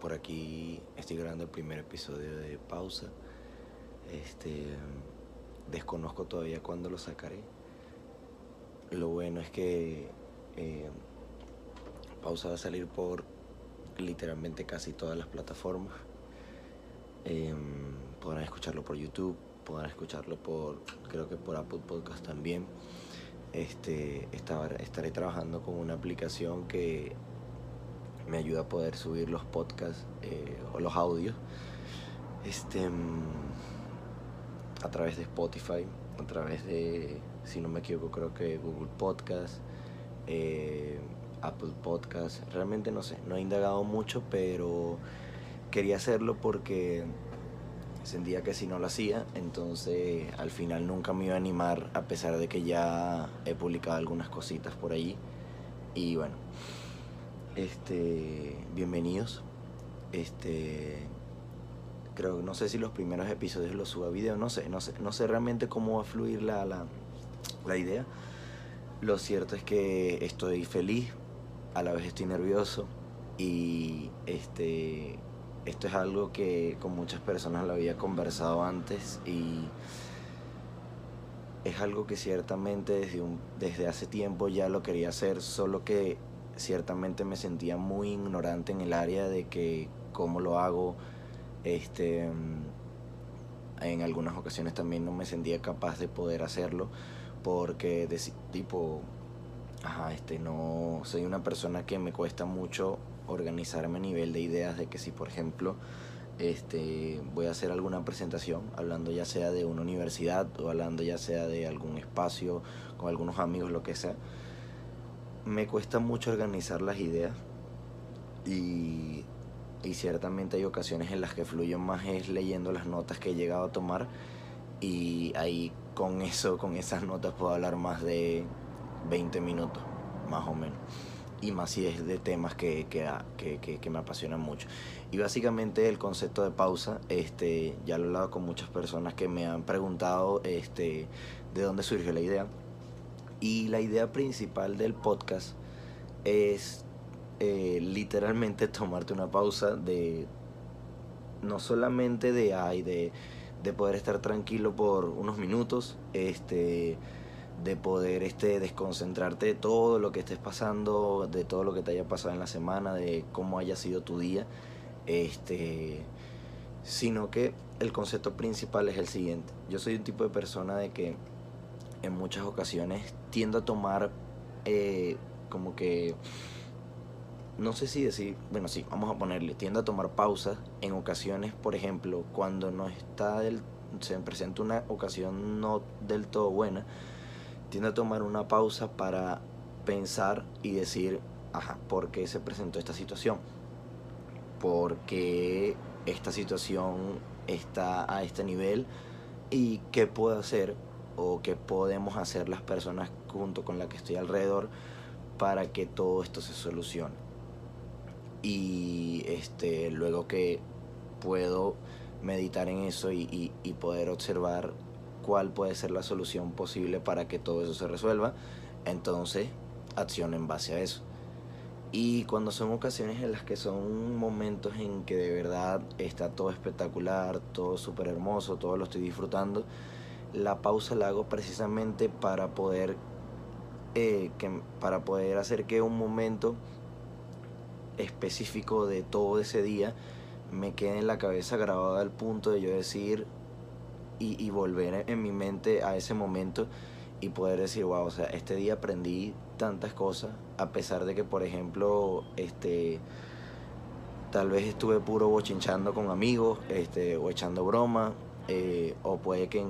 por aquí estoy grabando el primer episodio de Pausa. Este, desconozco todavía cuándo lo sacaré. Lo bueno es que em, Pausa va a salir por literalmente casi todas las plataformas. Em, podrán escucharlo por YouTube, podrán escucharlo por, creo que por Apple Podcast también este, estaré trabajando con una aplicación que me ayuda a poder subir los podcasts eh, o los audios este, a través de Spotify, a través de, si no me equivoco, creo que Google Podcast, eh, Apple Podcast. Realmente no sé, no he indagado mucho, pero quería hacerlo porque sentía que si no lo hacía, entonces al final nunca me iba a animar a pesar de que ya he publicado algunas cositas por allí. Y bueno, este, bienvenidos. Este, creo, no sé si los primeros episodios los suba a video, no sé, no sé, no sé realmente cómo va a fluir la, la, la idea. Lo cierto es que estoy feliz, a la vez estoy nervioso y este esto es algo que con muchas personas lo había conversado antes y es algo que ciertamente desde, un, desde hace tiempo ya lo quería hacer, solo que ciertamente me sentía muy ignorante en el área de que cómo lo hago, este, en algunas ocasiones también no me sentía capaz de poder hacerlo porque de tipo, ajá, este, no, soy una persona que me cuesta mucho organizarme a nivel de ideas de que si por ejemplo este, voy a hacer alguna presentación, hablando ya sea de una universidad o hablando ya sea de algún espacio con algunos amigos, lo que sea, me cuesta mucho organizar las ideas y, ciertamente hay ocasiones en las que fluyo más es leyendo las notas que he llegado a tomar y ahí con eso, con esas notas puedo hablar más de 20 minutos, más o menos y más si es de temas que, que, me apasionan mucho. Y básicamente el concepto de pausa, este, ya lo he hablado con muchas personas que me han preguntado este, de dónde surgió la idea. Y la idea principal del podcast es eh, literalmente tomarte una pausa de no solamente de, ay, de, de poder estar tranquilo por unos minutos, este de poder este, desconcentrarte de todo lo que estés pasando, de todo lo que te haya pasado en la semana, de cómo haya sido tu día, este, sino que el concepto principal es el siguiente. Yo soy un tipo de persona de que en muchas ocasiones tiendo a tomar eh, como que, no sé si decir, bueno, sí, vamos a ponerle, tiendo a tomar pausas en ocasiones, por ejemplo, cuando no está del, se presenta una ocasión no del todo buena, tiende a tomar una pausa para pensar y decir, ajá, ¿por qué se presentó esta situación? ¿Por qué esta situación está a este nivel? ¿Y qué puedo hacer o qué podemos hacer las personas junto con las que estoy alrededor para que todo esto se solucione? Y este, luego que puedo meditar en eso y, y poder observar cuál puede ser la solución posible para que todo eso se resuelva. Entonces, acción en base a eso. Y cuando son ocasiones en las que son momentos en que de verdad está todo espectacular, todo súper hermoso, todo lo estoy disfrutando, la pausa la hago precisamente para poder, eh, que, para poder hacer que un momento específico de todo ese día me quede en la cabeza grabado al punto de yo decir, y, volver en mi mente a ese momento y poder decir, wow, o sea, este día aprendí tantas cosas, a pesar de que, por ejemplo, este, tal vez estuve puro bochinchando con amigos, este, o echando broma, eh, o puede que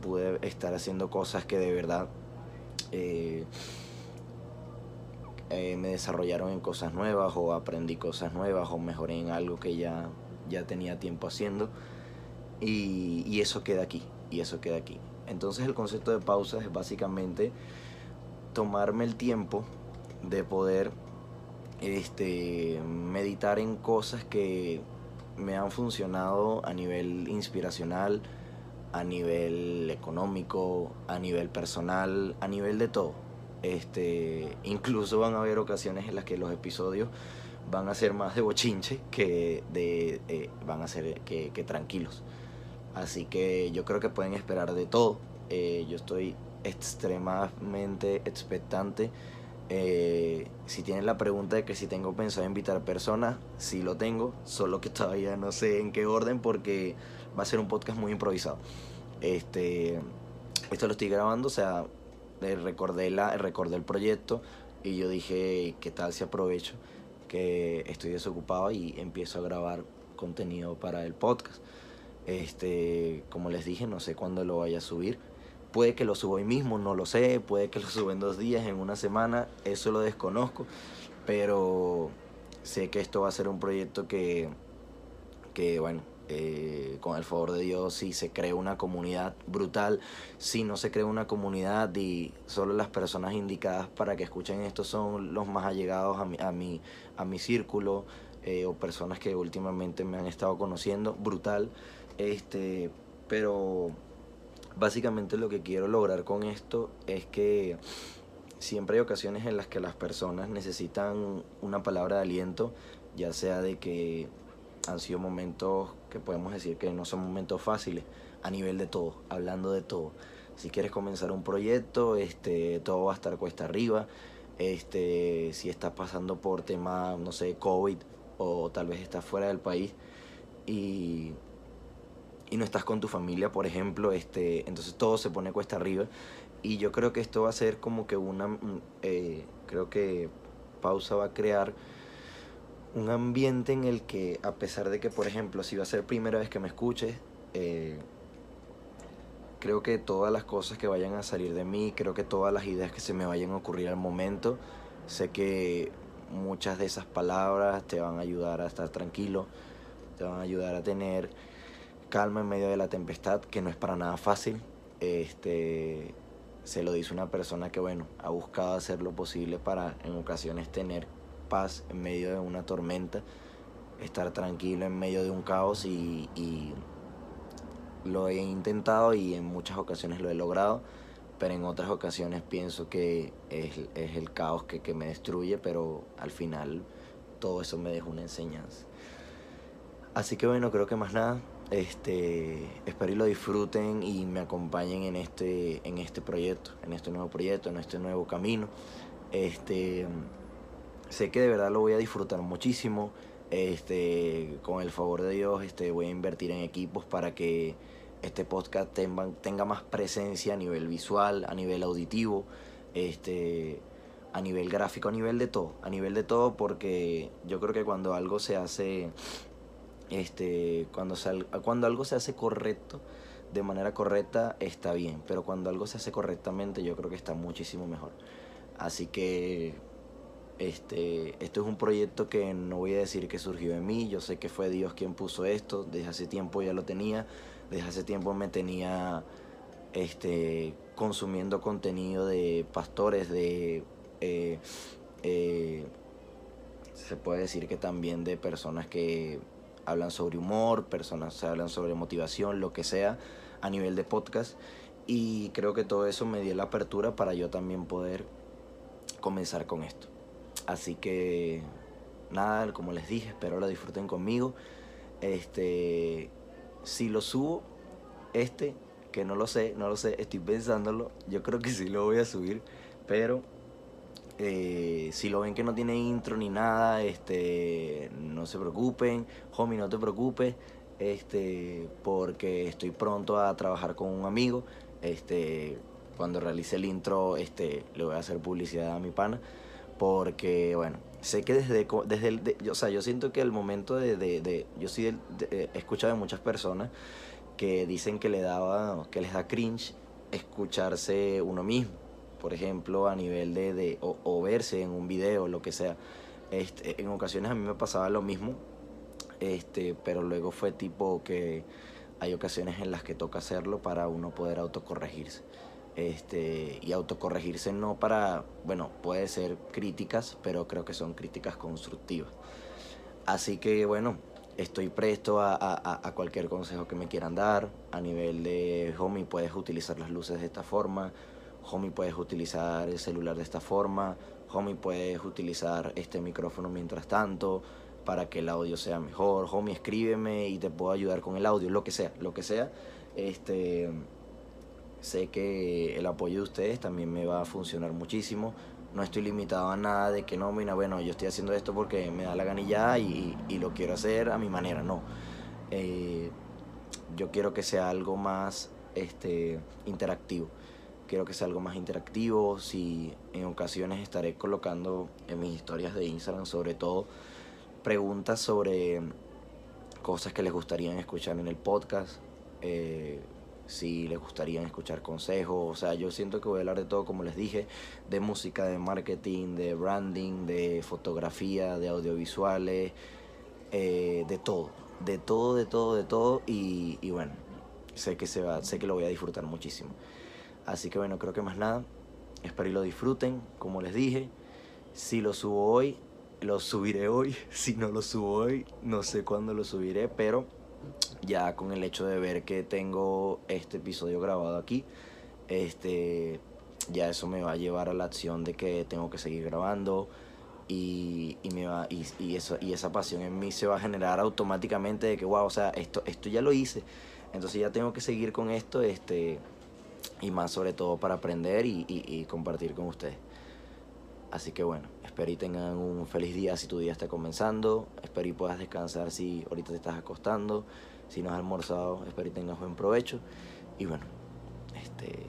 pude estar haciendo cosas que de verdad eh, eh, me desarrollaron en cosas nuevas, o aprendí cosas nuevas, o mejoré en algo que ya, ya tenía tiempo haciendo. Y, eso queda aquí, y eso queda aquí. Entonces el concepto de pausa es básicamente tomarme el tiempo de poder este, meditar en cosas que me han funcionado a nivel inspiracional, a nivel económico, a nivel personal, a nivel de todo. Este, incluso van a haber ocasiones en las que los episodios van a ser más de bochinche que de eh, van a ser que, tranquilos. Así que yo creo que pueden esperar de todo. Eh, yo estoy extremadamente expectante. Eh, si tienen la pregunta de que si tengo pensado invitar personas, sí lo tengo, solo que todavía no sé en qué orden porque va a ser un podcast muy improvisado. Este, esto lo estoy grabando, o sea, recordé, la, recordé el proyecto y yo dije, ¿qué tal si aprovecho que estoy desocupado y empiezo a grabar contenido para el podcast? Este, como les dije, no sé cuándo lo vaya a subir. Puede que lo suba hoy mismo, no lo sé. Puede que lo suba en dos días, en una semana. Eso lo desconozco. Pero sé que esto va a ser un proyecto que, que bueno, eh, con el favor de Dios, si se crea una comunidad brutal, si no se crea una comunidad y solo las personas indicadas para que escuchen esto son los más allegados a mi, a mi, a mi círculo eh, o personas que últimamente me han estado conociendo, brutal. Este, pero básicamente lo que quiero lograr con esto es que siempre hay ocasiones en las que las personas necesitan una palabra de aliento, ya sea de que han sido momentos que podemos decir que no son momentos fáciles a nivel de todo, hablando de todo. Si quieres comenzar un proyecto, este, todo va a estar cuesta arriba. Este, si estás pasando por tema, no sé, COVID o tal vez estás fuera del país y, y no estás con tu familia, por ejemplo, este, entonces todo se pone cuesta arriba. Y yo creo que esto va a ser como que una, eh, creo que pausa va a crear un ambiente en el que, a pesar de que, por ejemplo, si va a ser primera vez que me escuches, eh, creo que todas las cosas que vayan a salir de mí, creo que todas las ideas que se me vayan a ocurrir al momento, sé que muchas de esas palabras te van a ayudar a estar tranquilo, te van a ayudar a tener calma en medio de la tempestad, que no es para nada fácil. Este, se lo dice una persona que, bueno, ha buscado hacer lo posible para en ocasiones tener paz en medio de una tormenta, estar tranquilo en medio de un caos y, lo he intentado y en muchas ocasiones lo he logrado, pero en otras ocasiones pienso que es, el caos que, que, me destruye, pero al final todo eso me deja una enseñanza. Así que bueno, creo que más nada, este, espero y lo disfruten y me acompañen en este, en este proyecto, en este nuevo proyecto, en este nuevo camino. Este, sé que de verdad lo voy a disfrutar muchísimo. Este, con el favor de Dios, este, voy a invertir en equipos para que este podcast tenga, tenga más presencia a nivel visual, a nivel auditivo, este, a nivel gráfico, a nivel de todo, a nivel de todo, porque yo creo que cuando algo se hace, este, cuando, cuando algo se hace correcto, de manera correcta, está bien, pero cuando algo se hace correctamente, yo creo que está muchísimo mejor. Así que este, esto es un proyecto que no voy a decir que surgió de mí, yo sé que fue Dios quien puso esto, desde hace tiempo ya lo tenía, desde hace tiempo me tenía este, consumiendo contenido de pastores, de... Eh, eh, se puede decir que también de personas que hablan sobre humor, personas hablan sobre motivación, lo que sea, a nivel de podcast. Y creo que todo eso me dio la apertura para yo también poder comenzar con esto. Así que nada, como les dije, espero lo disfruten conmigo. Este, si lo subo, este, que no lo sé, no lo sé, estoy pensándolo, yo creo que sí lo voy a subir, pero eh, si lo ven que no tiene intro ni nada, este, no se preocupen, homie, no te preocupes, este, porque estoy pronto a trabajar con un amigo, este, cuando realice el intro, este, le voy a hacer publicidad a mi pana porque, bueno, sé que desde, desde el, o sea, yo siento que el momento de, de, yo sí he escuchado de muchas personas que dicen que le daba, que les da cringe escucharse uno mismo, por ejemplo, a nivel de, de o, verse en un video, lo que sea. Este, en ocasiones a mí me pasaba lo mismo, este, pero luego fue tipo que hay ocasiones en las que toca hacerlo para uno poder autocorregirse este, y autocorregirse no para, bueno, puede ser críticas, pero creo que son críticas constructivas. Así que bueno, estoy presto a, a, cualquier consejo que me quieran dar. A nivel de homie, puedes utilizar las luces de esta forma homie puedes utilizar el celular de esta forma, homie puedes utilizar este micrófono mientras tanto para que el audio sea mejor, homie escríbeme y te puedo ayudar con el audio, lo que sea, lo que sea. Este, sé que el apoyo de ustedes también me va a funcionar muchísimo. No estoy limitado a nada de que no, mira, bueno, yo estoy haciendo esto porque me da la ganilla y, lo quiero hacer a mi manera, no. Eh, yo quiero que sea algo más este, interactivo quiero que sea algo más interactivo. Si en ocasiones estaré colocando en mis historias de Instagram, sobre todo, preguntas sobre cosas que les gustaría escuchar en el podcast. Eh, si les gustaría escuchar consejos. O sea, yo siento que voy a hablar de todo, como les dije, de música, de marketing, de branding, de fotografía, de audiovisuales, eh, de todo. De todo, de todo, de todo. Y, y bueno, sé que, se va, sé que lo voy a disfrutar muchísimo. Así que bueno, creo que más nada. Espero y lo disfruten, como les dije. Si lo subo hoy, lo subiré hoy. Si no lo subo hoy, no sé cuándo lo subiré, pero ya con el hecho de ver que tengo este episodio grabado aquí, este, ya eso me va a llevar a la acción de que tengo que seguir grabando y, y me va, y, eso, y esa pasión en mí se va a generar automáticamente de que, wow, o sea, esto, esto ya lo hice, entonces ya tengo que seguir con esto, este y más sobre todo para aprender y, compartir con ustedes. Así que bueno, espero y tengan un feliz día si tu día está comenzando, espero y puedas descansar si ahorita te estás acostando, si no has almorzado, espero y tengas buen provecho. Y bueno, este